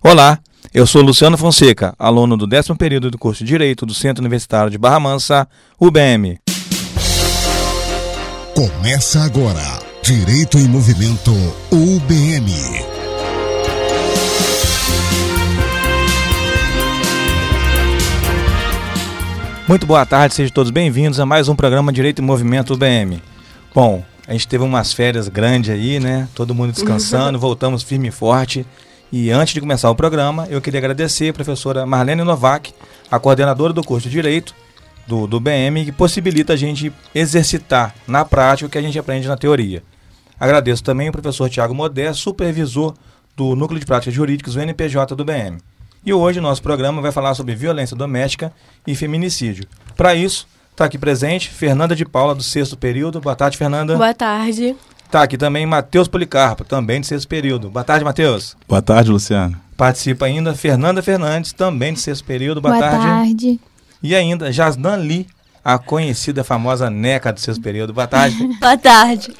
Olá, eu sou Luciano Fonseca, aluno do décimo período do curso de Direito do Centro Universitário de Barra Mansa, UBM. Começa agora, Direito em Movimento, UBM. Muito boa tarde, sejam todos bem-vindos a mais um programa Direito em Movimento UBM. Bom, a gente teve umas férias grandes aí, né? Todo mundo descansando, voltamos firme e forte. E antes de começar o programa, eu queria agradecer a professora Marlene Novak, a coordenadora do curso de Direito do, do BM, que possibilita a gente exercitar na prática o que a gente aprende na teoria. Agradeço também o professor Tiago Modé, supervisor do Núcleo de Práticas Jurídicas, o NPJ do BM. E hoje o nosso programa vai falar sobre violência doméstica e feminicídio. Para isso, está aqui presente Fernanda de Paula, do sexto período. Boa tarde, Fernanda. Boa tarde. Tá aqui também Matheus Policarpo, também de sexto período. Boa tarde, Matheus. Boa tarde, Luciano. Participa ainda Fernanda Fernandes, também de sexto período. Boa, Boa tarde. tarde. E ainda Jasnan Lee, a conhecida famosa NECA do sexto período. Boa tarde. Boa tarde.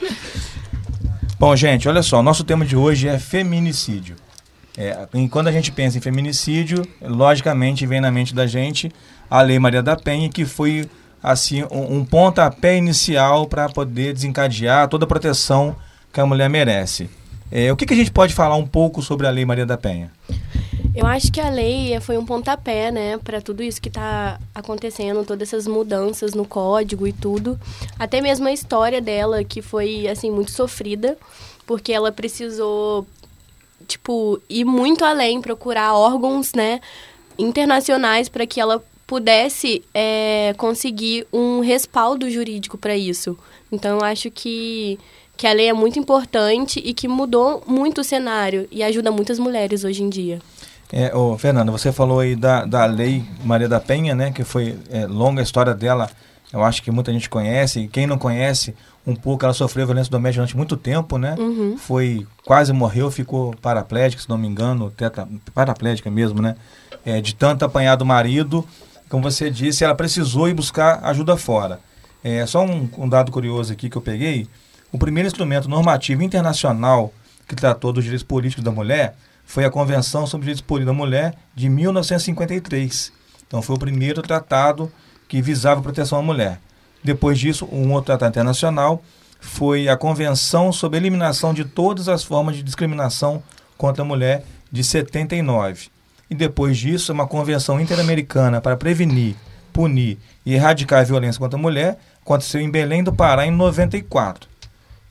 Bom, gente, olha só, nosso tema de hoje é feminicídio. É, e quando a gente pensa em feminicídio, logicamente vem na mente da gente a Lei Maria da Penha, que foi assim um, um pontapé inicial para poder desencadear toda a proteção que a mulher merece. É, o que, que a gente pode falar um pouco sobre a Lei Maria da Penha? Eu acho que a lei foi um pontapé, né, para tudo isso que está acontecendo, todas essas mudanças no código e tudo. Até mesmo a história dela, que foi, assim, muito sofrida, porque ela precisou, tipo, ir muito além, procurar órgãos, né, internacionais para que ela pudesse é, conseguir um respaldo jurídico para isso. Então, eu acho que, que a lei é muito importante e que mudou muito o cenário e ajuda muitas mulheres hoje em dia. É, ô, Fernanda, você falou aí da, da Lei Maria da Penha, né, que foi é, longa a história dela, eu acho que muita gente conhece, e quem não conhece, um pouco, ela sofreu violência doméstica durante muito tempo, né? Uhum. Foi, quase morreu, ficou paraplégica, se não me engano, teta, paraplégica mesmo, né? É, de tanto apanhar do marido, como você disse, ela precisou ir buscar ajuda fora. É, só um, um dado curioso aqui que eu peguei, o primeiro instrumento normativo internacional que tratou dos direitos políticos da mulher foi a Convenção sobre os Direitos Políticos da Mulher de 1953. Então foi o primeiro tratado que visava a proteção à mulher. Depois disso, um outro tratado internacional foi a Convenção sobre a Eliminação de Todas as Formas de Discriminação contra a Mulher de 79. E depois disso, uma Convenção Interamericana para prevenir, punir e erradicar a violência contra a mulher aconteceu em Belém do Pará em 94.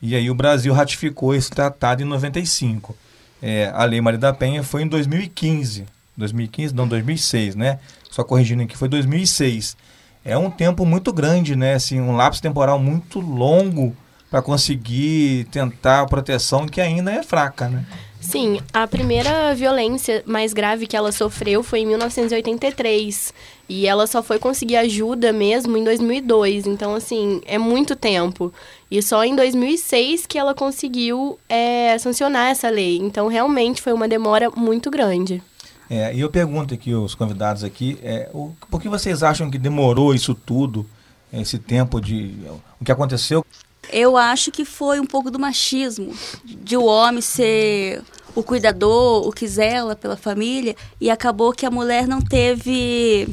E aí o Brasil ratificou esse tratado em 95. É, a Lei Maria da Penha foi em 2015. 2015, não, 2006, né? Só corrigindo aqui, foi 2006. É um tempo muito grande, né? Assim, um lapso temporal muito longo para conseguir tentar a proteção que ainda é fraca, né? Sim, a primeira violência mais grave que ela sofreu foi em 1983. E ela só foi conseguir ajuda mesmo em 2002. Então, assim, é muito tempo. E só em 2006 que ela conseguiu é, sancionar essa lei. Então, realmente foi uma demora muito grande. É, e eu pergunto aqui os convidados aqui, é, o, por que vocês acham que demorou isso tudo, esse tempo de... O que aconteceu? Eu acho que foi um pouco do machismo, de o homem ser o cuidador, o que zela pela família, e acabou que a mulher não teve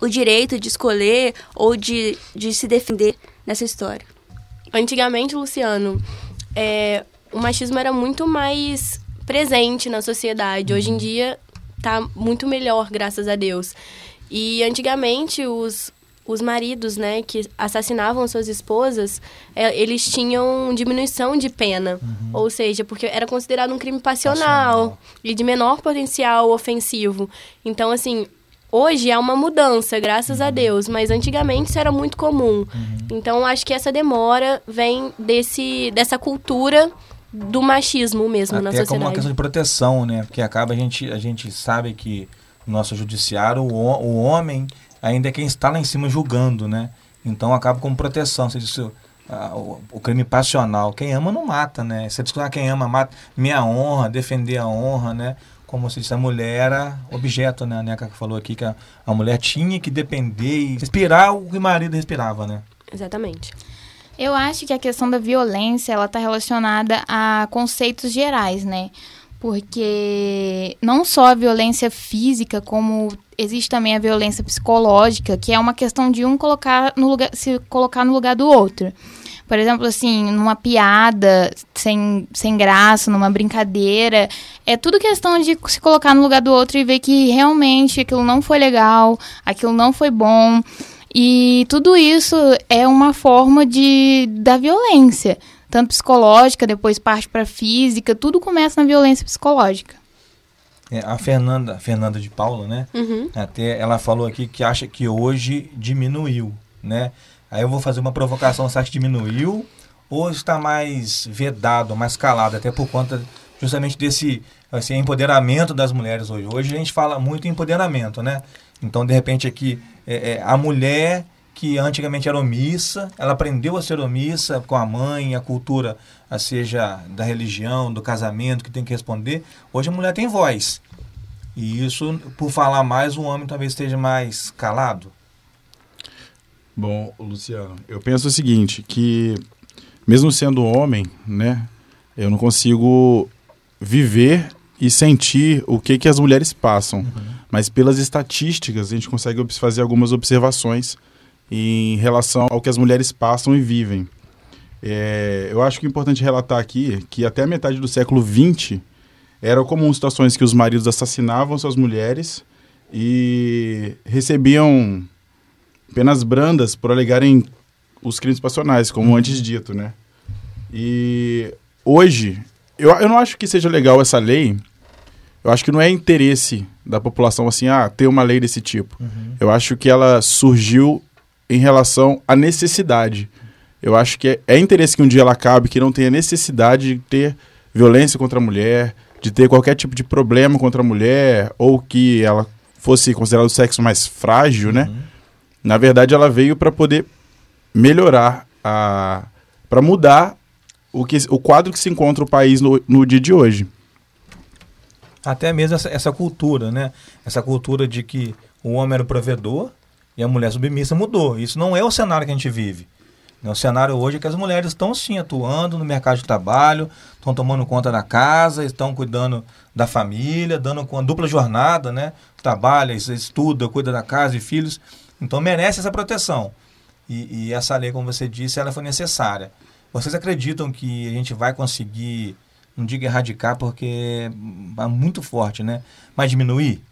o direito de escolher ou de, de se defender nessa história. Antigamente, Luciano, é, o machismo era muito mais presente na sociedade. Hoje em dia tá muito melhor, graças a Deus. E antigamente os, os maridos, né, que assassinavam suas esposas, é, eles tinham diminuição de pena. Uhum. Ou seja, porque era considerado um crime passional, passional, e de menor potencial ofensivo. Então, assim, hoje é uma mudança, graças uhum. a Deus, mas antigamente isso era muito comum. Uhum. Então, acho que essa demora vem desse, dessa cultura do machismo mesmo Até na sociedade. como uma questão de proteção, né? Porque acaba a gente, a gente sabe que no nosso judiciário o, o homem ainda é quem está lá em cima julgando, né? Então acaba como proteção. Você disse, ah, o, o, crime passional. Quem ama não mata, né? Você discutir quem ama mata. Minha honra, defender a honra, né? Como você disse, a mulher era objeto, né? A Neca falou aqui que a, a mulher tinha que depender e respirar o que o marido respirava, né? Exatamente. Eu acho que a questão da violência ela está relacionada a conceitos gerais, né? Porque não só a violência física, como existe também a violência psicológica, que é uma questão de um colocar no lugar, se colocar no lugar do outro. Por exemplo, assim, numa piada sem, sem graça, numa brincadeira. É tudo questão de se colocar no lugar do outro e ver que realmente aquilo não foi legal, aquilo não foi bom. E tudo isso é uma forma de da violência, tanto psicológica, depois parte para física, tudo começa na violência psicológica. É, a Fernanda, Fernanda de Paula, né? Uhum. Até ela falou aqui que acha que hoje diminuiu, né? Aí eu vou fazer uma provocação, você acha que diminuiu ou está mais vedado, mais calado, até por conta justamente desse assim, empoderamento das mulheres hoje. Hoje a gente fala muito em empoderamento, né? Então, de repente, aqui, é, é, a mulher que antigamente era omissa, ela aprendeu a ser omissa com a mãe, a cultura, a seja da religião, do casamento, que tem que responder. Hoje a mulher tem voz. E isso, por falar mais, o homem talvez esteja mais calado. Bom, Luciano, eu penso o seguinte, que mesmo sendo homem, né, eu não consigo viver e sentir o que que as mulheres passam, uhum. mas pelas estatísticas a gente consegue fazer algumas observações em relação ao que as mulheres passam e vivem. É, eu acho que é importante relatar aqui que até a metade do século XX eram comum situações que os maridos assassinavam suas mulheres e recebiam penas brandas por alegarem os crimes passionais, como uhum. antes dito, né? E hoje, eu, eu não acho que seja legal essa lei. Eu acho que não é interesse da população, assim, ah, ter uma lei desse tipo. Uhum. Eu acho que ela surgiu em relação à necessidade. Eu acho que é, é interesse que um dia ela acabe, que não tenha necessidade de ter violência contra a mulher, de ter qualquer tipo de problema contra a mulher, ou que ela fosse considerada o sexo mais frágil, né? Uhum. Na verdade, ela veio para poder melhorar a para mudar o que o quadro que se encontra o país no, no dia de hoje. Até mesmo essa, essa cultura, né? Essa cultura de que o homem era o provedor e a mulher submissa mudou. Isso não é o cenário que a gente vive. O cenário hoje é que as mulheres estão sim atuando no mercado de trabalho, estão tomando conta da casa, estão cuidando da família, dando com dupla jornada, né? Trabalha, estuda, cuida da casa e filhos. Então merece essa proteção. E, e, essa lei, como você disse, ela foi necessária. Vocês acreditam que a gente vai conseguir, não digo erradicar, porque é muito forte, né? Mas diminuir?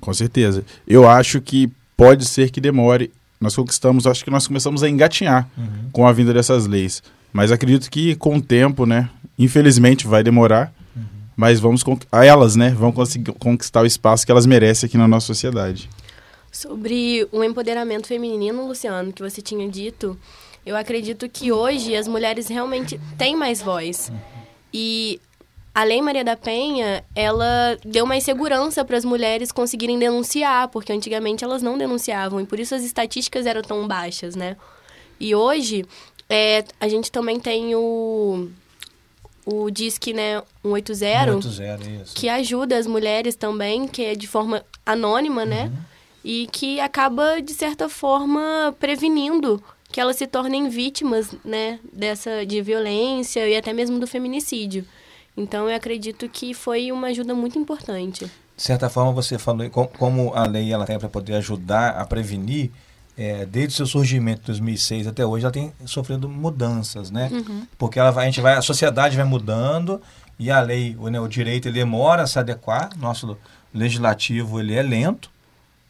Com certeza. Eu acho que pode ser que demore. Nós conquistamos, acho que nós começamos a engatinhar uhum. com a vinda dessas leis. Mas acredito que com o tempo, né? Infelizmente vai demorar, uhum. mas vamos a elas, né? Vão conseguir conquistar o espaço que elas merecem aqui na nossa sociedade. Sobre o empoderamento feminino, Luciano, que você tinha dito, eu acredito que hoje as mulheres realmente têm mais voz. E a Lei Maria da Penha, ela deu mais segurança para as mulheres conseguirem denunciar, porque antigamente elas não denunciavam e por isso as estatísticas eram tão baixas, né? E hoje é, a gente também tem o o Disque, né, 180, 180 isso. que ajuda as mulheres também, que é de forma anônima, né? Uhum e que acaba, de certa forma, prevenindo que elas se tornem vítimas né, dessa, de violência e até mesmo do feminicídio. Então, eu acredito que foi uma ajuda muito importante. De certa forma, você falou como a lei ela tem para poder ajudar a prevenir, é, desde o seu surgimento em 2006 até hoje, ela tem sofrido mudanças, né? Uhum. Porque ela vai, a gente vai, a sociedade vai mudando e a lei, o, né, o direito, ele demora a se adequar. Nosso legislativo, ele é lento,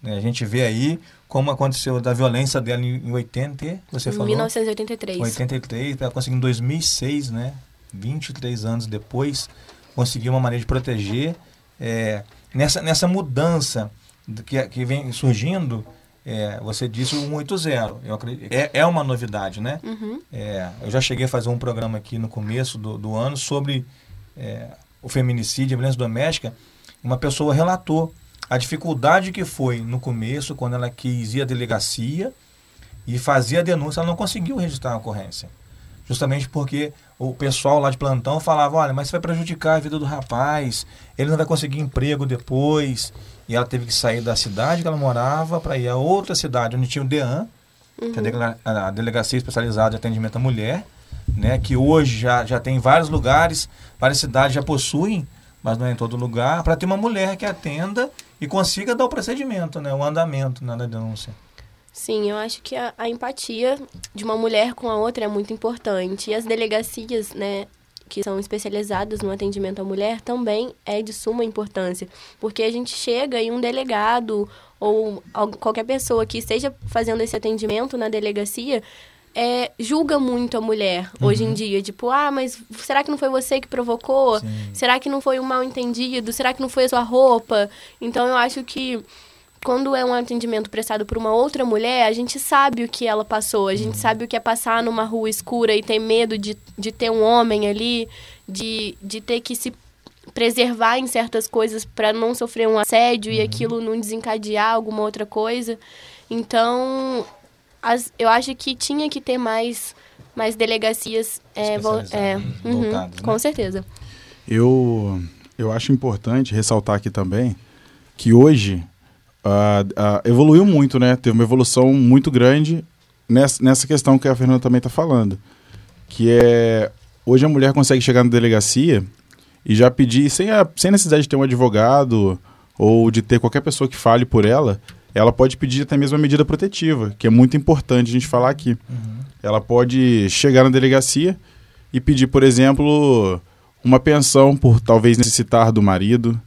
né? A gente vê aí como aconteceu da violência dela em 80, você falou? 1983. 83, ela conseguiu em 2006, né? 23 anos depois, conseguiu uma maneira de proteger. É, nessa, nessa mudança que, que vem surgindo, é, você disse o 180. Eu acredito, é, é uma novidade, né? Uhum. É, eu já cheguei a fazer um programa aqui no começo do, do ano sobre é, o feminicídio, a violência doméstica. Uma pessoa relatou a dificuldade que foi no começo, quando ela quis ir à delegacia e fazia a denúncia, ela não conseguiu registrar a ocorrência. Justamente porque o pessoal lá de plantão falava, olha, mas isso vai prejudicar a vida do rapaz, ele não vai conseguir emprego depois. E ela teve que sair da cidade que ela morava para ir a outra cidade onde tinha o DEAN, uhum. que é a Delegacia Especializada de Atendimento à Mulher, né, que hoje já, já tem vários lugares, várias cidades já possuem mas não é em todo lugar, para ter uma mulher que atenda e consiga dar o procedimento, né, o andamento né, da denúncia. Sim, eu acho que a, a, empatia de uma mulher com a outra é muito importante. E as delegacias, né, que são especializadas no atendimento à mulher, também é de suma importância. Porque a gente chega e um delegado ou qualquer pessoa que esteja fazendo esse atendimento na delegacia é, julga muito a mulher uhum. hoje em dia. Tipo, ah, mas será que não foi você que provocou? Sim. Será que não foi um mal entendido? Será que não foi a sua roupa? Então eu acho que quando é um atendimento prestado por uma outra mulher, a gente sabe o que ela passou. A gente uhum. sabe o que é passar numa rua escura e ter medo de, de ter um homem ali, de, de ter que se preservar em certas coisas para não sofrer um assédio uhum. e aquilo não desencadear alguma outra coisa. Então, as, eu acho que tinha que ter mais, mais delegacias é, é, uhum, né? com certeza. Eu, eu acho importante ressaltar aqui também que hoje uh, uh, evoluiu muito, né? Teve uma evolução muito grande nessa, nessa questão que a Fernanda também está falando. Que é. Hoje a mulher consegue chegar na delegacia e já pedir, sem, a, sem necessidade de ter um advogado ou de ter qualquer pessoa que fale por ela, ela pode pedir até mesmo a medida protetiva, que é muito importante a gente falar aqui. Uhum. Ela pode chegar na delegacia e pedir, por exemplo, uma pensão por talvez necessitar do marido,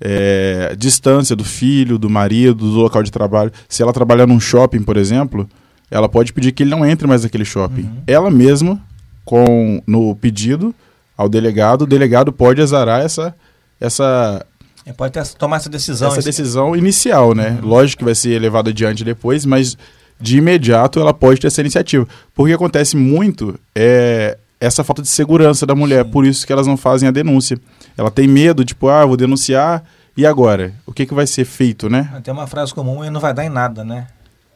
é, distância do filho, do marido, do local de trabalho. Se ela trabalhar num shopping, por exemplo, ela pode pedir que ele não entre mais naquele shopping. Uhum. Ela mesma, com no pedido ao delegado, o delegado pode azarar essa, essa é, pode ter, tomar essa decisão. Essa decisão inicial, né? Uhum. Lógico que vai ser levada adiante depois, mas de imediato ela pode ter essa iniciativa. Porque acontece muito é essa falta de segurança da mulher, Sim. por isso que elas não fazem a denúncia. Ela tem medo, tipo, ah, vou denunciar, e agora? O que, que vai ser feito, né? Tem uma frase comum e não vai dar em nada, né?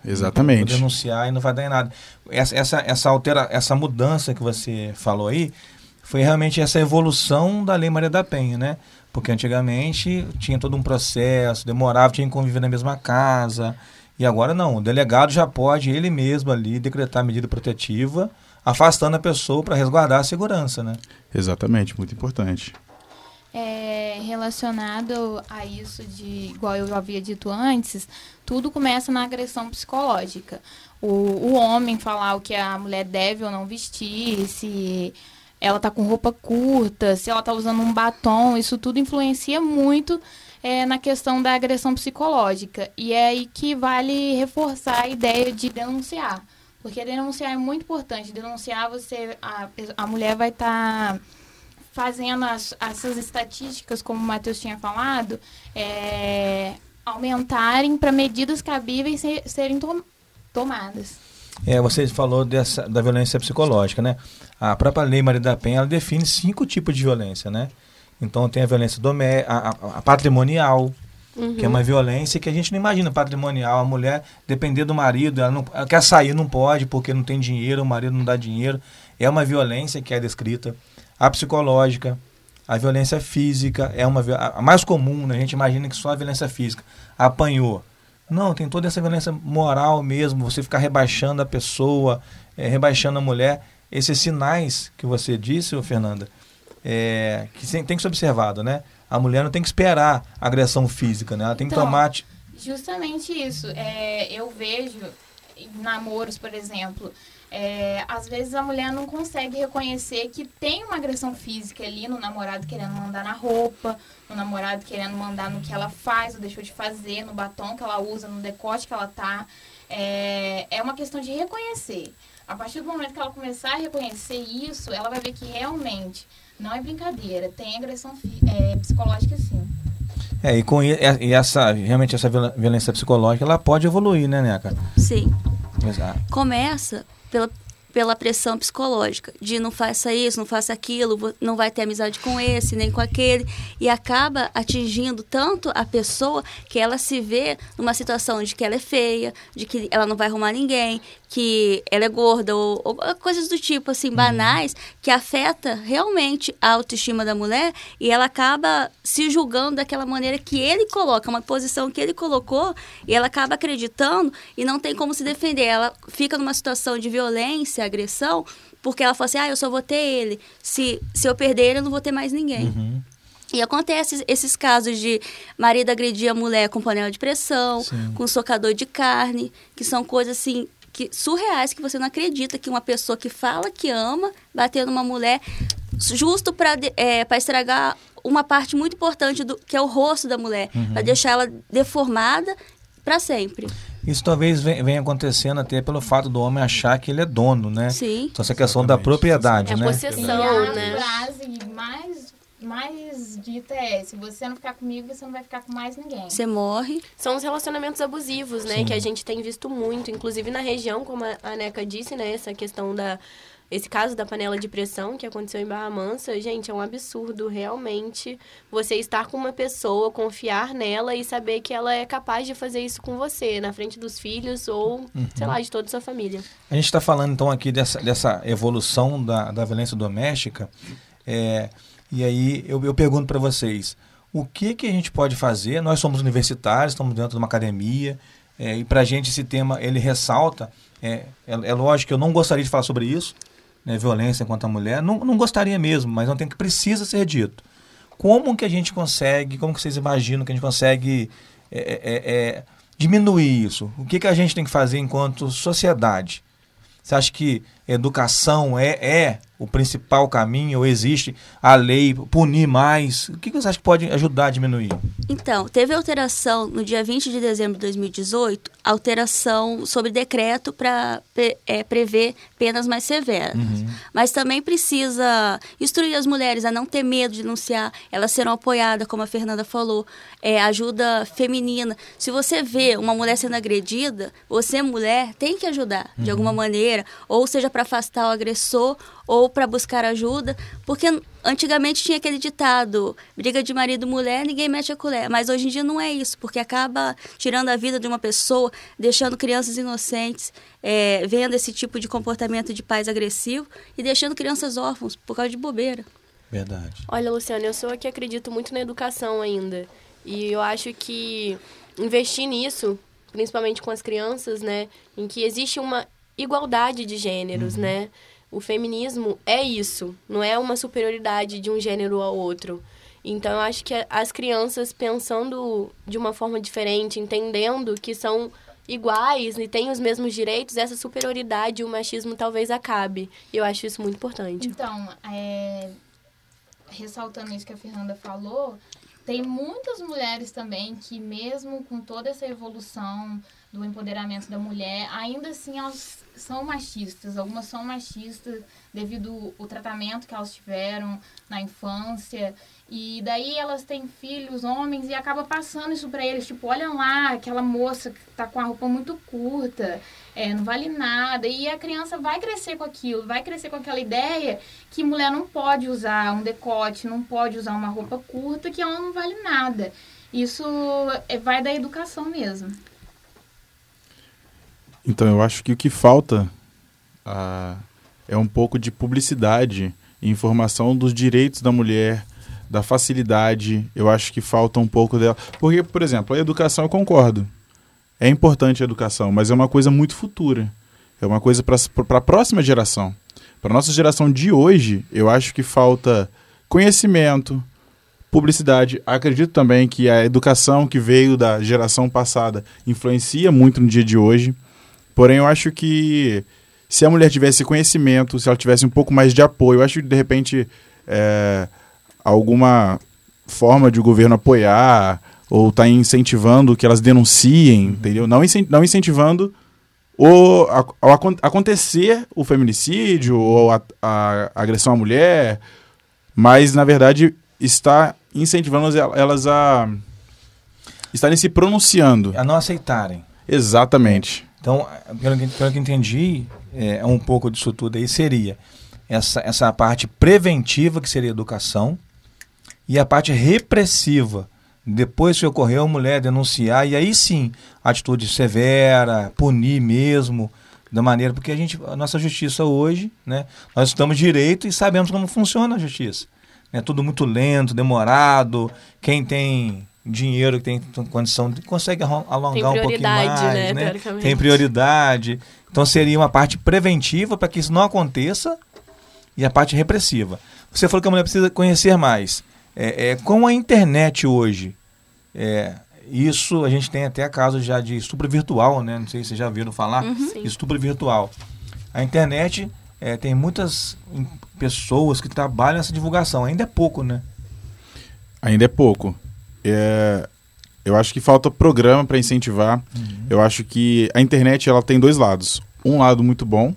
Exatamente. Vou denunciar e não vai dar em nada. Essa, essa, essa, altera, essa mudança que você falou aí foi realmente essa evolução da Lei Maria da Penha, né? Porque antigamente tinha todo um processo, demorava, tinha que conviver na mesma casa. E agora não, o delegado já pode ele mesmo ali decretar medida protetiva, afastando a pessoa para resguardar a segurança, né? Exatamente, muito importante. É, relacionado a isso de, igual eu já havia dito antes, tudo começa na agressão psicológica. O, o homem falar o que a mulher deve ou não vestir, se ela tá com roupa curta, se ela tá usando um batom, isso tudo influencia muito é, na questão da agressão psicológica. E é aí que vale reforçar a ideia de denunciar. Porque denunciar é muito importante. Denunciar, você a, a mulher vai estar tá fazendo as, essas estatísticas, como o Matheus tinha falado, é, aumentarem para medidas cabíveis ser, serem to, tomadas. É, você falou dessa, da violência psicológica, né? A própria Lei Maria da Penha ela define cinco tipos de violência, né? Então tem a violência doméstica, a, a, a, patrimonial, uhum. que é uma violência que a gente não imagina patrimonial. A mulher depender do marido, ela, não, ela quer sair, não pode porque não tem dinheiro, o marido não dá dinheiro. É uma violência que é descrita. A psicológica, a violência física é uma a mais comum, né? A gente imagina que só a violência física. Apanhou não, tem toda essa violência moral mesmo, você ficar rebaixando a pessoa, é, rebaixando a mulher. Esses sinais que você disse, Fernanda, é, que tem que ser observado, né? A mulher não tem que esperar agressão física, né? Ela tem então, que tomar... Justamente isso. É, eu vejo namoros, por exemplo, é, às vezes a mulher não consegue reconhecer que tem uma agressão física ali no namorado querendo mandar na roupa, no namorado querendo mandar no que ela faz ou deixou de fazer, no batom que ela usa, no decote que ela tá. É, é uma questão de reconhecer. A partir do momento que ela começar a reconhecer isso, ela vai ver que realmente não é brincadeira, tem agressão é, psicológica sim. É, e com e essa, realmente essa violência psicológica, ela pode evoluir, né, Neca? Sim. Exato. Começa pela, pela pressão psicológica de não faça isso, não faça aquilo, não vai ter amizade com esse, nem com aquele, e acaba atingindo tanto a pessoa que ela se vê numa situação de que ela é feia, de que ela não vai arrumar ninguém, que ela é gorda ou, ou coisas do tipo assim uhum. banais que afeta realmente a autoestima da mulher e ela acaba se julgando daquela maneira que ele coloca, uma posição que ele colocou e ela acaba acreditando e não tem como se defender. Ela fica numa situação de violência, agressão, porque ela fala assim: "Ah, eu só vou ter ele. Se se eu perder ele, eu não vou ter mais ninguém". Uhum. E acontece esses casos de marido agredir a mulher com panela de pressão, Sim. com socador de carne, que são coisas assim que surreais que você não acredita que uma pessoa que fala que ama bater numa mulher justo para é, para estragar uma parte muito importante do que é o rosto da mulher, para deixar ela deformada para sempre. Isso talvez ven- venha acontecendo até pelo fato do homem achar que ele é dono, né? Sim. Então essa questão da Exatamente. propriedade, É né? possessão. E a né? frase mais, mais dita é: se você não ficar comigo, você não vai ficar com mais ninguém. Você morre. São os relacionamentos abusivos, né? Sim. Que a gente tem visto muito, inclusive na região, como a a Neca disse, né? Essa questão da. Esse caso da panela de pressão que aconteceu em Barra Mansa, gente, é um absurdo, realmente. Você estar com uma pessoa, confiar nela e saber que ela é capaz de fazer isso com você, na frente dos filhos ou, sei lá, de toda a sua família. A gente está falando então aqui dessa, dessa evolução da, da violência doméstica. é, e aí eu, eu pergunto para vocês, o que, que a gente pode fazer? Nós somos universitários, estamos dentro de uma academia, é, e para a gente esse tema ele ressalta. É, é, é lógico que eu não gostaria de falar sobre isso, né, violência contra a mulher, não, não gostaria mesmo, mas não tem que precisa ser dito. Como que a gente consegue, como que vocês imaginam que a gente consegue é, é, é, diminuir isso? O que, que a gente tem que fazer enquanto sociedade? Você acha que educação é, é o principal caminho ou existe a lei punir mais? O que você acha que pode ajudar a diminuir? Então, teve alteração no dia 20 de dezembro de 2018, alteração sobre decreto para prever penas mais severas. Mas também precisa instruir as mulheres a não ter medo de denunciar, elas serão apoiadas, como a Fernanda falou, é, ajuda feminina. Se você vê uma mulher sendo agredida, você, mulher, tem que ajudar de alguma maneira, ou seja, para afastar o agressor, ou para buscar ajuda, porque antigamente tinha aquele ditado, briga de marido e mulher, ninguém mete a colher, mas hoje em dia não é isso, porque acaba tirando a vida de uma pessoa, deixando crianças inocentes, é, vendo esse tipo de comportamento de pais agressivos e deixando crianças órfãos por causa de bobeira. Verdade. Olha, Luciana, eu sou a que acredito muito na educação ainda. E eu acho que investir nisso, principalmente com as crianças, né, em que existe uma igualdade de gêneros, né? O feminismo é isso, não é uma superioridade de um gênero ao outro. Então eu acho que as crianças pensando de uma forma diferente, entendendo que são iguais e têm os mesmos direitos, essa superioridade e o machismo talvez acabe. E eu acho isso muito importante. Então, é, ressaltando isso que a Fernanda falou, tem muitas mulheres também que, mesmo com toda essa evolução do empoderamento da mulher, ainda assim elas são machistas. Algumas são machistas devido ao tratamento que elas tiveram na infância. E daí elas têm filhos, homens, e acaba passando isso pra eles. Tipo, olha lá, aquela moça que tá com a roupa muito curta, é, não vale nada. E a criança vai crescer com aquilo, vai crescer com aquela ideia que mulher não pode usar um decote, não pode usar uma roupa curta, que ela não vale nada. Isso é, vai da educação mesmo. Então, eu acho que o que falta ah, é um pouco de publicidade e informação dos direitos da mulher, da facilidade. Eu acho que falta um pouco dela. Porque, por exemplo, a educação, eu concordo. É importante a educação, mas é uma coisa muito futura. É uma coisa para a próxima geração. Para a nossa geração de hoje, eu acho que falta conhecimento, publicidade. Acredito também que a educação que veio da geração passada influencia muito no dia de hoje. Porém, eu acho que se a mulher tivesse conhecimento, se ela tivesse um pouco mais de apoio, eu acho que de repente é, alguma forma de o governo apoiar ou tá incentivando que elas denunciem, entendeu? Não, incen- não incentivando o, a, acon- acontecer o feminicídio ou a, a agressão à mulher, mas na verdade está incentivando el- elas a estarem se pronunciando. A não aceitarem. Exatamente. Então, pelo que, pelo que entendi, é, um pouco disso tudo aí seria essa, essa parte preventiva, que seria educação, e a parte repressiva. Depois que ocorreu, a mulher denunciar, e aí sim, atitude severa, punir mesmo, da maneira, porque a gente, a nossa justiça hoje, né, nós estamos direito e sabemos como funciona a justiça. É tudo muito lento, demorado. Quem tem dinheiro, que tem condição, consegue alongar um pouquinho mais, né, né? Tem prioridade. Então seria uma parte preventiva para que isso não aconteça e a parte repressiva. Você falou que a mulher precisa conhecer mais. É, é, com a internet hoje, é, isso a gente tem até casos já de estupro virtual, né? Não sei se vocês já viram falar. Sim. Estupro virtual. A internet é, tem muitas pessoas que trabalham nessa divulgação. Ainda é pouco, né? Ainda é pouco. É, eu acho que falta programa para incentivar. Eu acho que a internet ela tem dois lados. Um lado muito bom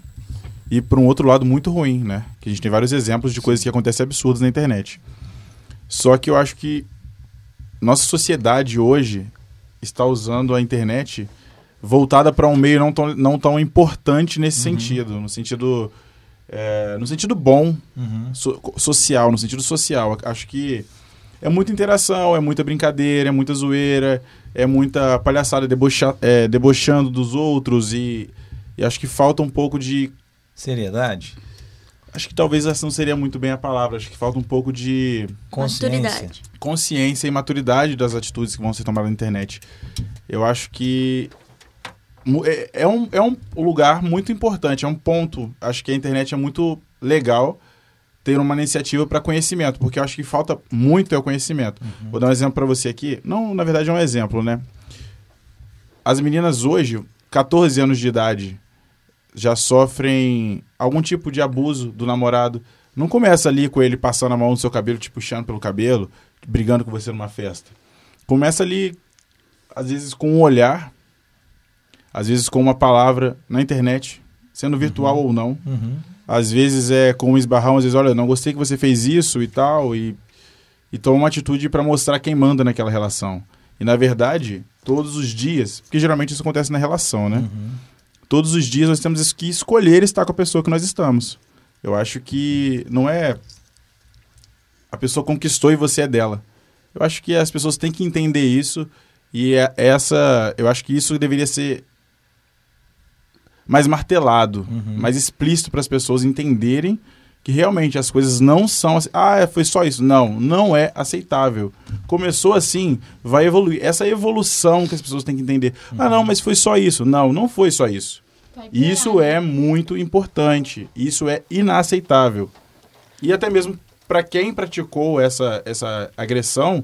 e por um outro lado muito ruim, né? Que a gente tem vários exemplos de coisas que acontecem absurdas na internet. Só que eu acho que nossa sociedade hoje está usando a internet voltada para um meio não tão, não tão importante nesse sentido, no sentido é, no sentido bom Uhum. so- social, no sentido social. Acho que é muita interação, é muita brincadeira, é muita zoeira, é muita palhaçada debocha, é, debochando dos outros e, e acho que falta um pouco de. Seriedade, Acho que talvez essa não seria muito bem a palavra, acho que falta um pouco de consciência. Maturidade. consciência e maturidade das atitudes que vão ser tomadas na internet. Eu acho que é, é um, é um lugar muito importante, é um ponto. Acho que a internet é muito legal ter uma iniciativa para conhecimento, porque eu acho que falta muito é o conhecimento. Vou dar um exemplo para você aqui. Não, na verdade é um exemplo, né? As meninas hoje, 14 anos de idade, já sofrem algum tipo de abuso do namorado. Não começa ali com ele passando a mão no seu cabelo, te puxando pelo cabelo, brigando com você numa festa. Começa ali, às vezes, com um olhar, às vezes com uma palavra na internet, sendo virtual ou não. Uhum. Às vezes é com um esbarrão, às vezes, olha, não gostei que você fez isso e tal, e, e toma uma atitude para mostrar quem manda naquela relação. E na verdade, todos os dias, porque geralmente isso acontece na relação, né? Todos os dias nós temos que escolher estar com a pessoa que nós estamos. Eu acho que não é a pessoa conquistou e você é dela. Eu acho que as pessoas têm que entender isso e é essa, eu acho que isso deveria ser mais martelado, mais explícito para as pessoas entenderem que realmente as coisas não são assim. Ah, é, foi só isso. Não, não é aceitável. Começou assim, vai evoluir. Essa evolução que as pessoas têm que entender. Ah, não, mas foi só isso. Não, não foi só isso. E Isso é muito importante. Isso é inaceitável. E até mesmo para quem praticou essa, essa agressão,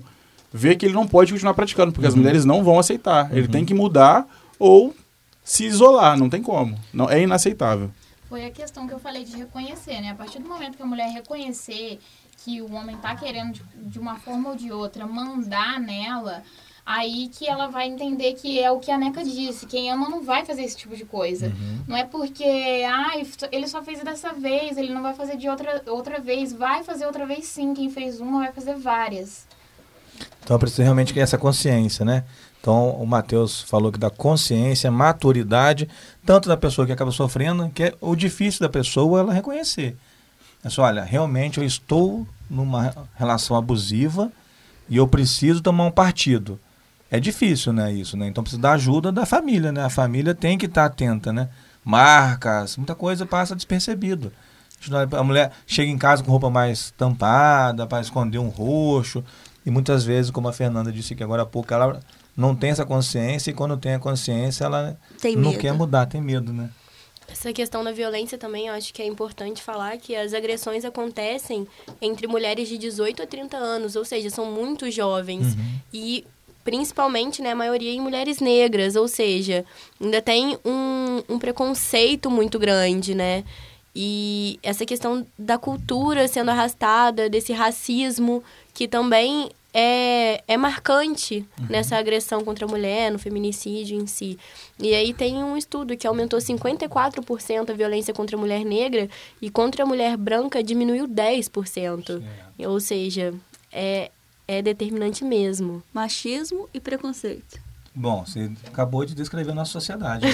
ver que ele não pode continuar praticando, porque as mulheres não vão aceitar. Ele tem que mudar ou se isolar, não tem como. Não, é inaceitável. Foi a questão que eu falei de reconhecer, né? A partir do momento que a mulher reconhecer que o homem tá querendo, de, de uma forma ou de outra, mandar nela, aí que ela vai entender que é o que a Neca disse. Quem ama não vai fazer esse tipo de coisa. Não é porque, ai, ele só fez dessa vez, ele não vai fazer de outra, outra vez. Vai fazer outra vez sim. Quem fez uma vai fazer várias. Então precisa realmente ter essa consciência, né? Então o Matheus falou que da consciência, maturidade, tanto da pessoa que acaba sofrendo, que é o difícil da pessoa ela reconhecer. É só, olha, realmente eu estou numa relação abusiva e eu preciso tomar um partido. É difícil, né, isso, né? Então precisa da ajuda da família, né? A família tem que estar atenta, né? Marcas, muita coisa passa despercebido. A mulher chega em casa com roupa mais tampada, para esconder um roxo. E muitas vezes, como a Fernanda disse aqui agora há pouco, ela não tem essa consciência e quando tem a consciência, ela Tem não medo. quer mudar, tem medo, né? Essa questão da violência também, eu acho que é importante falar que as agressões acontecem entre mulheres de 18 a 30 anos, ou seja, são muito jovens. E principalmente, né, a maioria em mulheres negras, ou seja, ainda tem um, um preconceito muito grande, né? E essa questão da cultura sendo arrastada, desse racismo, que também é, é marcante nessa agressão contra a mulher, no feminicídio em si. E aí tem um estudo que aumentou 54% a violência contra a mulher negra e contra a mulher branca diminuiu 10%. Ou seja, é, é determinante mesmo. Machismo e preconceito. Bom, você acabou de descrever a nossa sociedade. Né?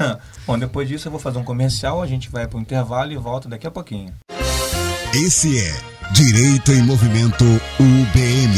É. Bom, depois disso eu vou fazer um comercial, a gente vai para o intervalo e volta daqui a pouquinho. Esse é Direito em Movimento UBM.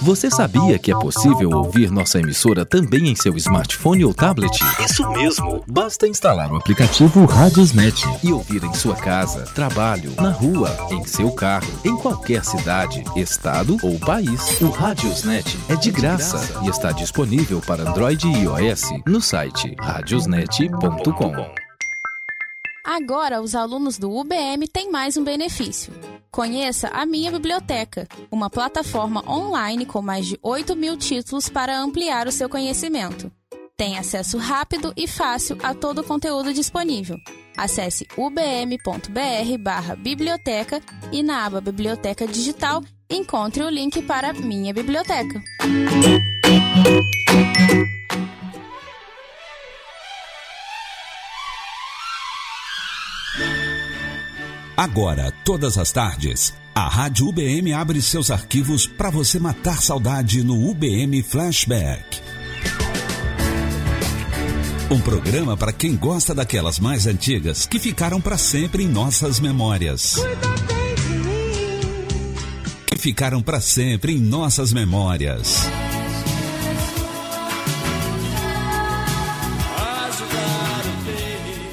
Você sabia que é possível ouvir nossa emissora também em seu smartphone ou tablet? Isso mesmo! Basta instalar o aplicativo Radiosnet e ouvir em sua casa, trabalho, na rua, em seu carro, em qualquer cidade, estado ou país. O Radiosnet é de graça e está disponível para Android e iOS no site radiosnet.com. Agora, os alunos do UBM têm mais um benefício. Conheça a Minha Biblioteca, uma plataforma online com mais de 8 mil títulos para ampliar o seu conhecimento. Tem acesso rápido e fácil a todo o conteúdo disponível. Acesse ubm.br/biblioteca e na aba Biblioteca Digital encontre o link para Minha Biblioteca. Agora, todas as tardes, a Rádio UBM abre seus arquivos para você matar saudade no UBM Flashback. Um programa para quem gosta daquelas mais antigas que ficaram para sempre em nossas memórias. Que ficaram para sempre em nossas memórias.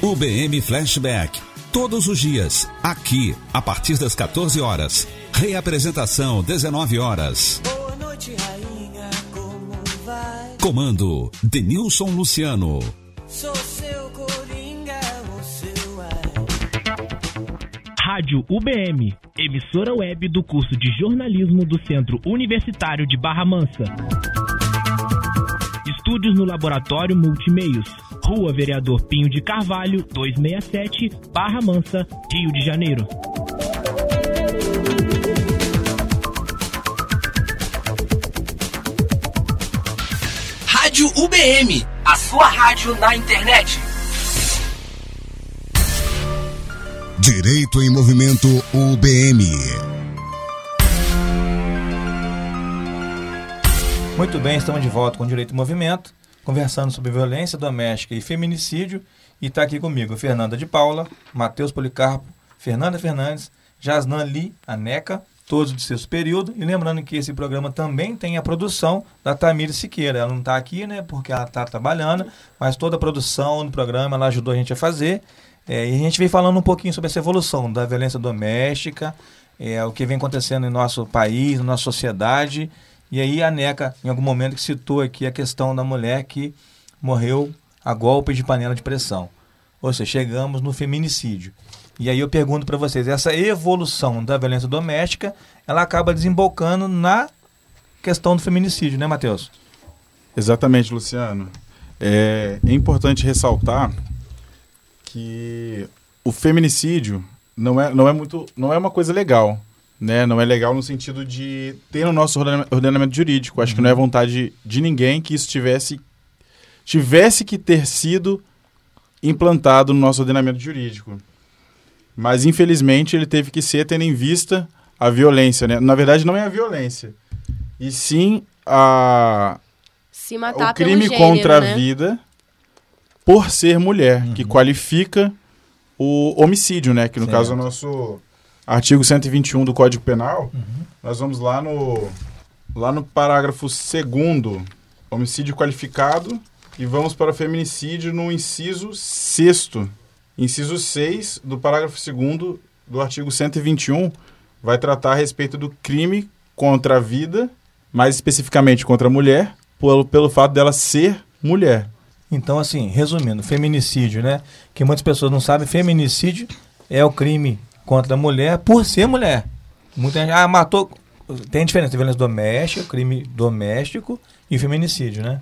UBM Flashback. Todos os dias, aqui, a partir das 14 horas. Reapresentação, 19 horas. Boa noite, rainha, como vai? Comando, Denilson Luciano. Sou seu coringa, o seu ar. Rádio UBM, emissora web do curso de jornalismo do Centro Universitário de Barra Mansa. Estúdios no Laboratório Multimeios, Rua Vereador Pinho de Carvalho, 267, Barra Mansa, Rio de Janeiro. Rádio UBM, a sua rádio na internet. Direito em Movimento UBM. Muito bem, estamos de volta com Direito em Movimento, conversando sobre violência doméstica e feminicídio. E está aqui comigo Fernanda de Paula, Matheus Policarpo, Fernanda Fernandes, Jasnan Lee, a NECA, todos de sexto período. E lembrando que esse programa também tem a produção da Tamir Siqueira. Ela não está aqui, né, porque ela está trabalhando, mas toda a produção do programa ela ajudou a gente a fazer. É, e a gente vem falando um pouquinho sobre essa evolução da violência doméstica, é, o que vem acontecendo em nosso país, na nossa sociedade. E aí a NECA, em algum momento, citou aqui a questão da mulher que morreu a golpe de panela de pressão. Ou seja, chegamos no feminicídio. E aí eu pergunto para vocês, essa evolução da violência doméstica, ela acaba desembocando na questão do feminicídio, né, Matheus? Exatamente, Luciano. É, é importante ressaltar que o feminicídio não é, não é muito não é uma coisa legal, né? Não é legal no sentido de ter no nosso ordenamento, jurídico. Acho que não é vontade de ninguém que isso tivesse tivesse que ter sido implantado no nosso ordenamento jurídico. Mas infelizmente ele teve que ser tendo em vista a violência, né? Na verdade não é a violência, e sim a Se matar o crime pelo contra gênero, né? a vida por ser mulher, que qualifica o homicídio, né? Que no Certo. caso é o nosso artigo 121 do Código Penal. Nós vamos lá no lá no parágrafo 2 homicídio qualificado e vamos para o feminicídio no inciso 6 Inciso 6 do parágrafo 2 do artigo 121 vai tratar a respeito do crime contra a vida, mais especificamente contra a mulher, pelo, pelo fato dela ser mulher. Então, assim, resumindo, feminicídio, né? Que muitas pessoas não sabem, feminicídio é o crime contra a mulher por ser mulher. Muita gente, ah, matou. Tem diferença entre violência doméstica, crime doméstico e feminicídio, né?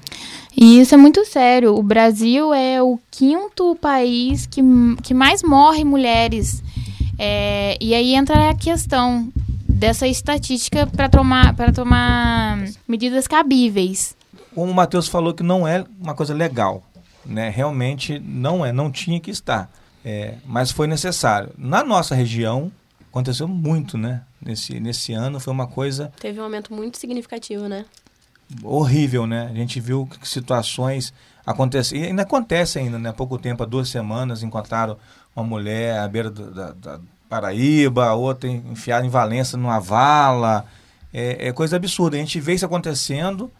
E isso é muito sério. O Brasil é o quinto país que, que mais morre mulheres. É, e aí entra a questão dessa estatística para tomar, pra tomar medidas cabíveis. Como o Matheus falou que não é uma coisa legal, né? Realmente não é, não tinha que estar. É, mas foi necessário. Na nossa região, aconteceu muito, né? Nesse, nesse ano foi uma coisa Teve um aumento muito significativo, né? horrível, né? A gente viu que situações acontecem, e ainda acontece ainda, né? Há pouco tempo, há duas semanas, encontraram uma mulher à beira do- da, da Paraíba, outra enfiada em Valença numa vala. É, é coisa absurda. A gente vê isso acontecendo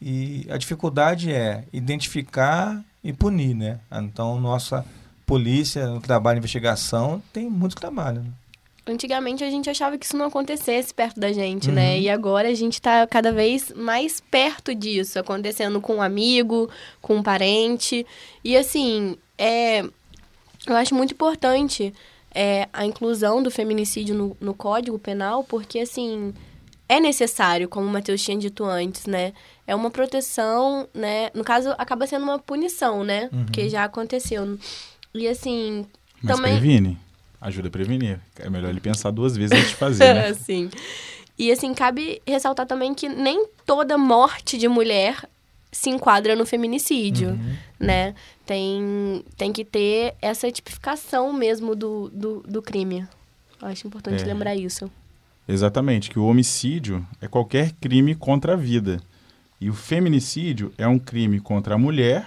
e a dificuldade é identificar e punir, né? Então, nossa polícia, o trabalho de investigação, tem muito trabalho. Né? Antigamente a gente achava que isso não acontecesse perto da gente, Uhum. né? E agora a gente tá cada vez mais perto disso, acontecendo com um amigo, com um parente. E assim, é Eu acho muito importante é, a inclusão do feminicídio no, no Código Penal, porque, assim, é necessário, como o Matheus tinha dito antes, né? É uma proteção, né? No caso, acaba sendo uma punição, né? Uhum. Porque já aconteceu. E, assim, Mas também... previne. Ajuda a prevenir. É melhor ele pensar duas vezes antes de fazer, né? Sim. E assim, cabe ressaltar também que nem toda morte de mulher se enquadra no feminicídio, Uhum. né? Tem, tem que ter essa tipificação mesmo do, do, do crime. Eu acho importante É. lembrar isso. Exatamente, que o homicídio é qualquer crime contra a vida. E o feminicídio é um crime contra a mulher,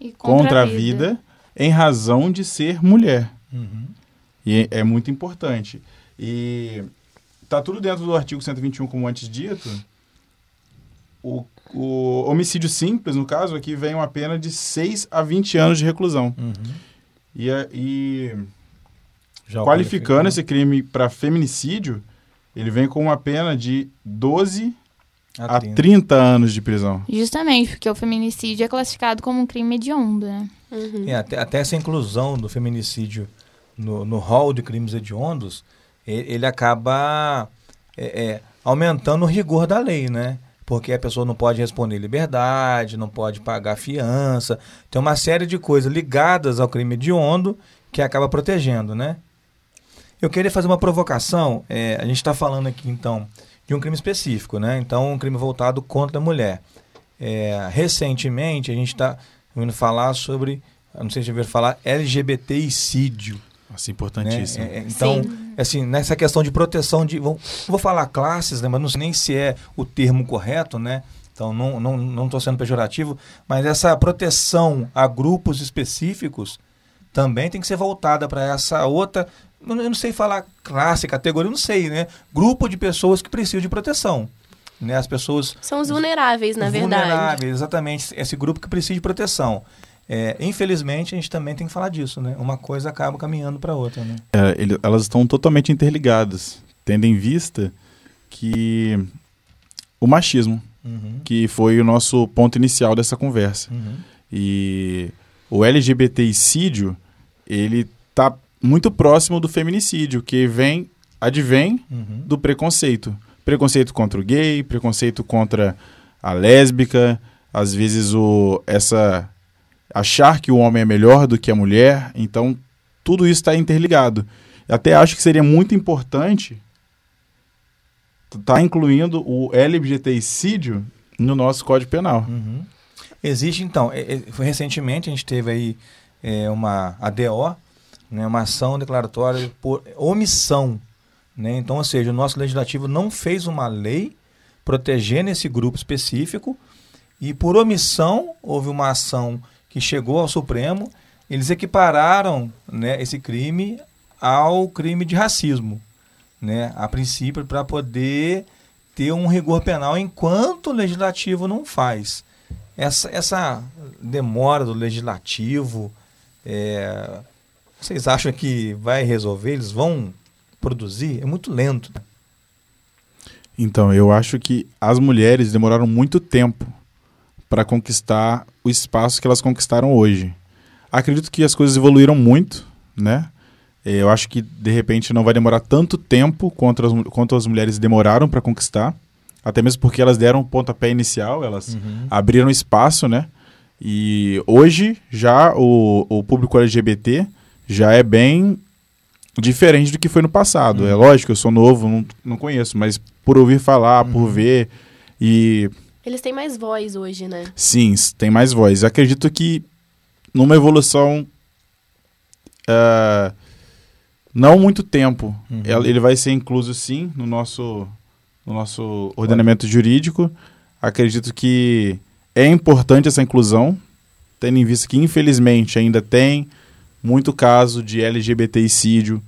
E contra, a vida. Em razão de ser mulher. Uhum. E é, muito importante. E tá tudo dentro do artigo 121, como antes dito. O, o homicídio simples, no caso, aqui vem uma pena de 6 a 20 anos de reclusão. Uhum. E, a- e qualificando esse crime para feminicídio, ele vem com uma pena de 12 a 30 anos de prisão. Justamente, porque o feminicídio é classificado como um crime hediondo, né? Uhum. É, até, até essa inclusão do feminicídio no, no rol de crimes hediondos, ele, ele acaba é, é, aumentando o rigor da lei, né? Porque a pessoa não pode responder liberdade, não pode pagar fiança, tem uma série de coisas ligadas ao crime hediondo que acaba protegendo, né? Eu queria fazer uma provocação, é, a gente está falando aqui então de um crime específico, né? Então, um crime voltado contra a mulher. É, recentemente, a gente está ouvindo falar sobre, não sei se já ouviram falar, LGBTicídio. Nossa, importantíssimo. Né? É, é, então, assim, nessa questão de proteção de. Vou, vou falar classes, né? Mas não sei nem se é o termo correto, né? Então, não estou não, não tô sendo pejorativo, mas essa proteção a grupos específicos também tem que ser voltada para essa outra. Eu não eu não sei falar classe, categoria, eu não sei, né? Grupo de pessoas que precisam de proteção. Né? As pessoas São os vulneráveis, na verdade. vulneráveis, exatamente, esse grupo que precisa de proteção. É, infelizmente, a gente também tem que falar disso, né? Uma coisa acaba caminhando para outra, né? É, ele- elas estão totalmente interligadas, tendo em vista que o machismo, Uhum. que foi o nosso ponto inicial dessa conversa. Uhum. E o LGBTicídio, ele tá muito próximo do feminicídio, que vem, advém Uhum. do preconceito. Preconceito contra o gay, preconceito contra a lésbica, às vezes o essa achar que o homem é melhor do que a mulher, então tudo isso está interligado. Até acho que seria muito importante estar incluindo o LGBTicídio no nosso Código Penal. Uhum. Existe, então, recentemente a gente teve aí é, uma ADO, né, uma ação declaratória por omissão. Né? Então, ou seja, o nosso legislativo não fez uma lei protegendo esse grupo específico e por omissão houve uma ação que chegou ao Supremo, eles equipararam né, esse crime ao crime de racismo, né, a princípio para poder ter um rigor penal enquanto o legislativo não faz. Essa, essa demora do legislativo, é, vocês acham que vai resolver? Eles vão produzir? É muito lento. Então, eu acho que as mulheres demoraram muito tempo para conquistar o espaço que elas conquistaram hoje. Acredito que as coisas evoluíram muito, né? Eh, Eu acho que de repente não vai demorar tanto tempo quanto as, quanto as mulheres demoraram para conquistar, até mesmo porque elas deram o pontapé inicial, elas Uhum. abriram espaço, né? E hoje já o, o público LGBT já é bem diferente do que foi no passado. É lógico, eu sou novo, não, não conheço, mas por ouvir falar, por ver e Eles têm mais voz hoje, né? sim, tem mais voz. Acredito que numa evolução ah, não muito tempo, Uhum. el- ele vai ser incluso sim no nosso no nosso ordenamento jurídico. Acredito que é importante essa inclusão, tendo em vista que infelizmente ainda tem muito caso de LGBTicídio,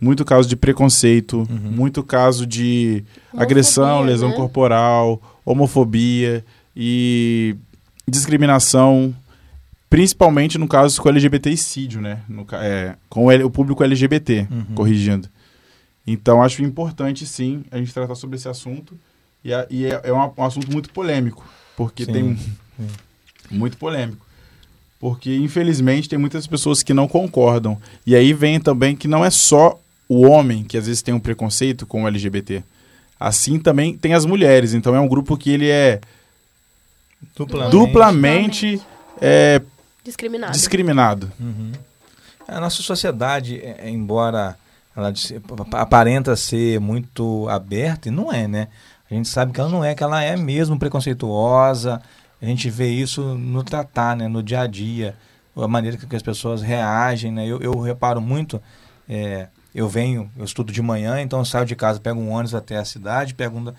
muito caso de preconceito, muito caso de agressão, Homofobia, lesão né? corporal, homofobia e discriminação, principalmente no caso com LGBTicídio, né? No, é, com o, o público LGBT, Uhum. corrigindo. Então acho importante sim a gente tratar sobre esse assunto e, a- e é, é um, um assunto muito polêmico, porque Sim, tem sim. muito polêmico. Porque, infelizmente, tem muitas pessoas que não concordam. E aí vem também que não é só o homem que às vezes tem um preconceito com o LGBT. Assim também tem as mulheres. Então é um grupo que ele é Duplamente. duplamente é, Discriminado. discriminado. Uhum. A nossa sociedade, é- é, embora ela aparenta ser muito aberta, e não é, né? A gente sabe que ela não é, que ela é mesmo preconceituosa. A gente vê isso no tratar, né? No dia a dia, a maneira que as pessoas reagem, né? Eu, eu reparo muito, é, eu venho, eu estudo de manhã, então eu saio de casa, pego um ônibus até a cidade, pego um da,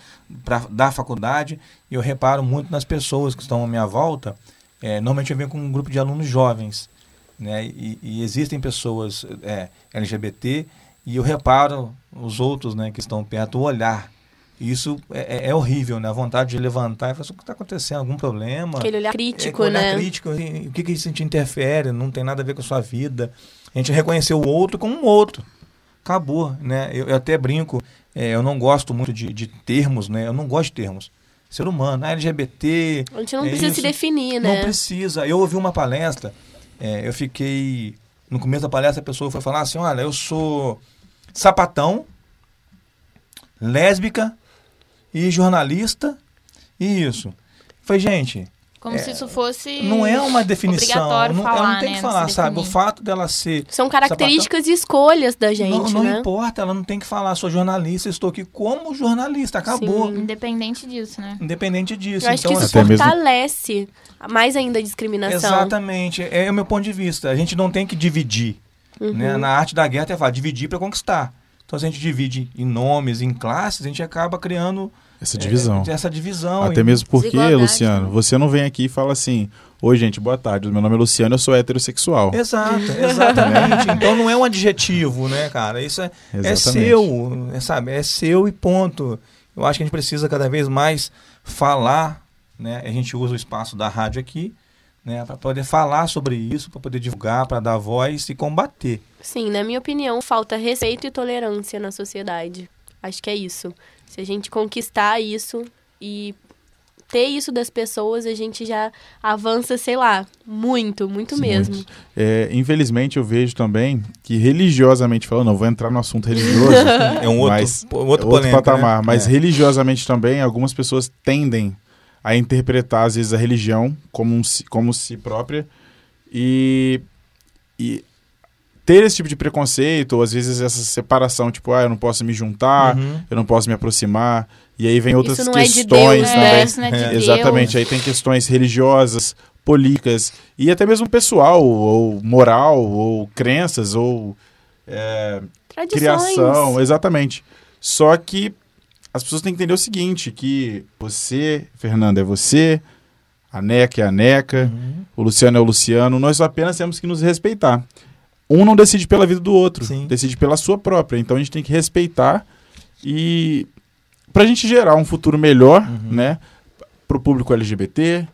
pra, da faculdade, e eu reparo muito nas pessoas que estão à minha volta. É, normalmente eu venho com um grupo de alunos jovens, né? E, e existem pessoas é, LGBT e eu reparo os outros, né, que estão perto, o olhar. E isso é, é- é horrível, né? A vontade de levantar e falar, "Assim, o que está acontecendo? Algum problema? Aquele olhar É, crítico, olhar né? crítico, o que, que isso te interfere? Não tem nada a ver com a sua vida. A gente reconheceu o outro como um outro. Acabou, né? Eu, eu até brinco, é, eu não gosto muito de, de termos, né? Eu não gosto de termos. Ser humano, ah, LGBT. A gente não é precisa se isso. definir, Não né? precisa. Eu ouvi uma palestra, é, eu fiquei. No começo da palestra, a pessoa foi falar assim: olha, eu sou sapatão, lésbica e jornalista, e isso. Foi, gente, Como É, se isso fosse não é uma definição. obrigatório Não, falar, ela não tem né? que falar, sabe? O fato dela ser. São características e escolhas da gente, não, não né? importa, ela não tem que falar, sou jornalista, estou aqui como jornalista, acabou. Sim. Independente disso, né? Independente disso. Eu acho então, que isso mesmo- fortalece mais ainda a discriminação. Exatamente, é o meu ponto de vista. A gente não tem que dividir. Uhum. Né? Na arte da guerra até fala, dividir para conquistar. Então, se a gente divide em nomes, em classes, a gente acaba criando Essa divisão. é, essa divisão. Até mesmo porque, Luciano, né? você não vem aqui e fala assim: Oi, gente, boa tarde. Meu nome é Luciano, eu sou heterossexual. Exato, exatamente. então não é um adjetivo, né, cara? Isso é, é seu, é, sabe? É seu e ponto. Eu acho que a gente precisa cada vez mais falar, né? A gente usa o espaço da rádio aqui, né, para poder falar sobre isso, para poder divulgar, para dar voz e combater. Sim, na minha opinião, falta respeito e tolerância na sociedade. Acho que é isso. Se a gente conquistar isso e ter isso das pessoas, a gente já avança, sei lá, muito, muito mesmo. Muito. É, infelizmente, eu vejo também que religiosamente falando, não vou entrar no assunto religioso, É um outro, mas outro, outro polêmico, patamar, né? mas É. religiosamente também, algumas pessoas tendem a interpretar, às vezes, a religião como, um si, como si própria e, e ter esse tipo de preconceito, ou às vezes essa separação, tipo, ah, eu não posso me juntar, Uhum. eu não posso me aproximar, e aí vem outras é de questões Deus, também. né? É, é de. Exatamente, aí tem questões religiosas, políticas e até mesmo pessoal, ou moral, ou crenças, ou é, criação, exatamente. Só que as pessoas têm que entender o seguinte, que você, Fernando, é você, a Neca é a Neca, Uhum. o Luciano é o Luciano, nós apenas temos que nos respeitar. Um não decide pela vida do outro, Sim. decide pela sua própria. Então a gente tem que respeitar e pra gente gerar um futuro melhor, Uhum. né, pro público LGBT,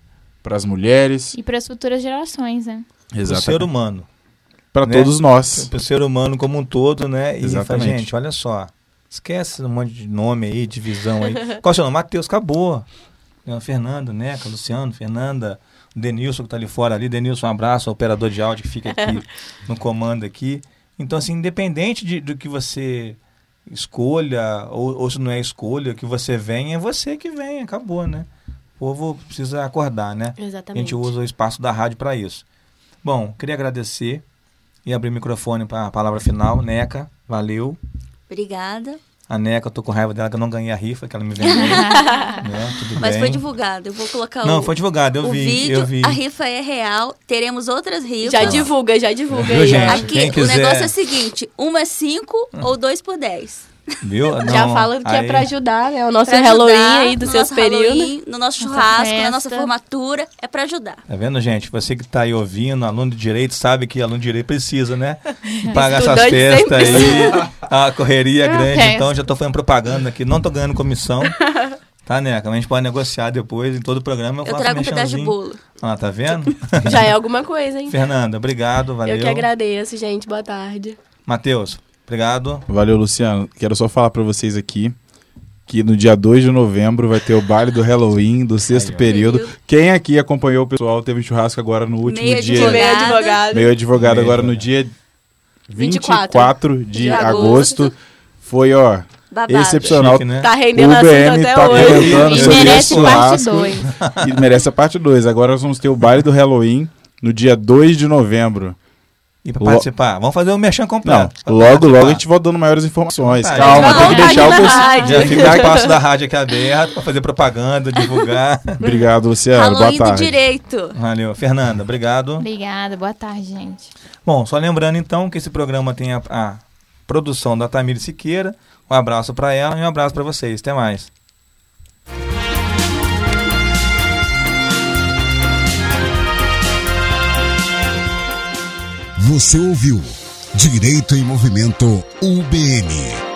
pras mulheres, E para as futuras gerações, né? O ser humano. para né? todos nós. Para o ser humano como um todo, né? E fala, Exatamente. gente, olha só. Esquece um monte de nome aí, divisão aí. Qual é o seu nome? Matheus, acabou. É, Fernando, Neca, Luciano, Fernanda, o Denilson que tá ali fora ali. Denilson, um abraço, o operador de áudio que fica aqui no comando aqui. Então, assim, independente de, do que você escolha, ou, ou se não é escolha, que você venha, é você que vem, acabou, né? O povo precisa acordar, né? A Exatamente. gente usa o espaço da rádio para isso. Bom, queria agradecer e abrir o microfone para a palavra final. Neca, valeu. Obrigada. A Neca, eu tô com raiva dela que eu não ganhei a rifa que ela me vendeu. né? Tudo Mas bem. foi divulgado. Eu vou colocar Não, o, foi divulgado, eu o vi, vídeo. eu vi. A rifa é real. Teremos outras rifas. Já divulga, já divulga Viu, gente? Aqui, o quiser- negócio é o seguinte: uma é 5 ou 2 por 10. Viu? Já Não, fala que é aí- pra ajudar, né? O nosso Pra Halloween ajudar aí do no seus períodos. No nosso Nossa churrasco, na nossa festa. formatura, é pra ajudar. Tá vendo, gente? Você que tá aí ouvindo, aluno de direito, sabe que aluno de direito precisa, né? Pagar essas festas aí. A correria é grande, Ok. então já tô fazendo propaganda aqui. Não tô ganhando comissão. Tá, Neca? A gente pode negociar depois em todo o programa. Eu, Eu trago um pedaço de bolo. Ah, tá vendo? Já é alguma coisa, hein? Fernanda, obrigado, valeu. Eu que agradeço, gente. Boa tarde. Matheus, obrigado. Valeu, Luciano. Quero só falar para vocês aqui que no dia 2 de novembro vai ter o baile do Halloween do sexto período. Quem aqui acompanhou o pessoal teve um churrasco agora no último Meio dia. advogado. Meio advogado. Meio advogado Meio agora no dia 24 24 de, de agosto. agosto. Foi, ó, Babado. excepcional. Chique, né? Tá O rendendo assunto UBM até tá hoje. E sobre merece esse parte churrasco. 2. E merece a parte 2. Agora nós vamos ter o baile do Halloween no dia 2 de novembro. E pra Lo- participar, vamos fazer o merchan Não, completo. Pra logo, logo participar. a gente vai dando maiores informações. Tá, Calma, tem que deixar o. Já fica o espaço da rádio aqui aberto pra fazer propaganda, divulgar. Obrigado, Luciano. Boa tarde. direito. Valeu. Fernanda, obrigado. Obrigada, boa tarde, gente. Bom, só lembrando então que esse programa tem a, a produção da Tamir Siqueira. Um abraço pra ela e um abraço pra vocês. Até mais. Você ouviu Direito em Movimento UBM.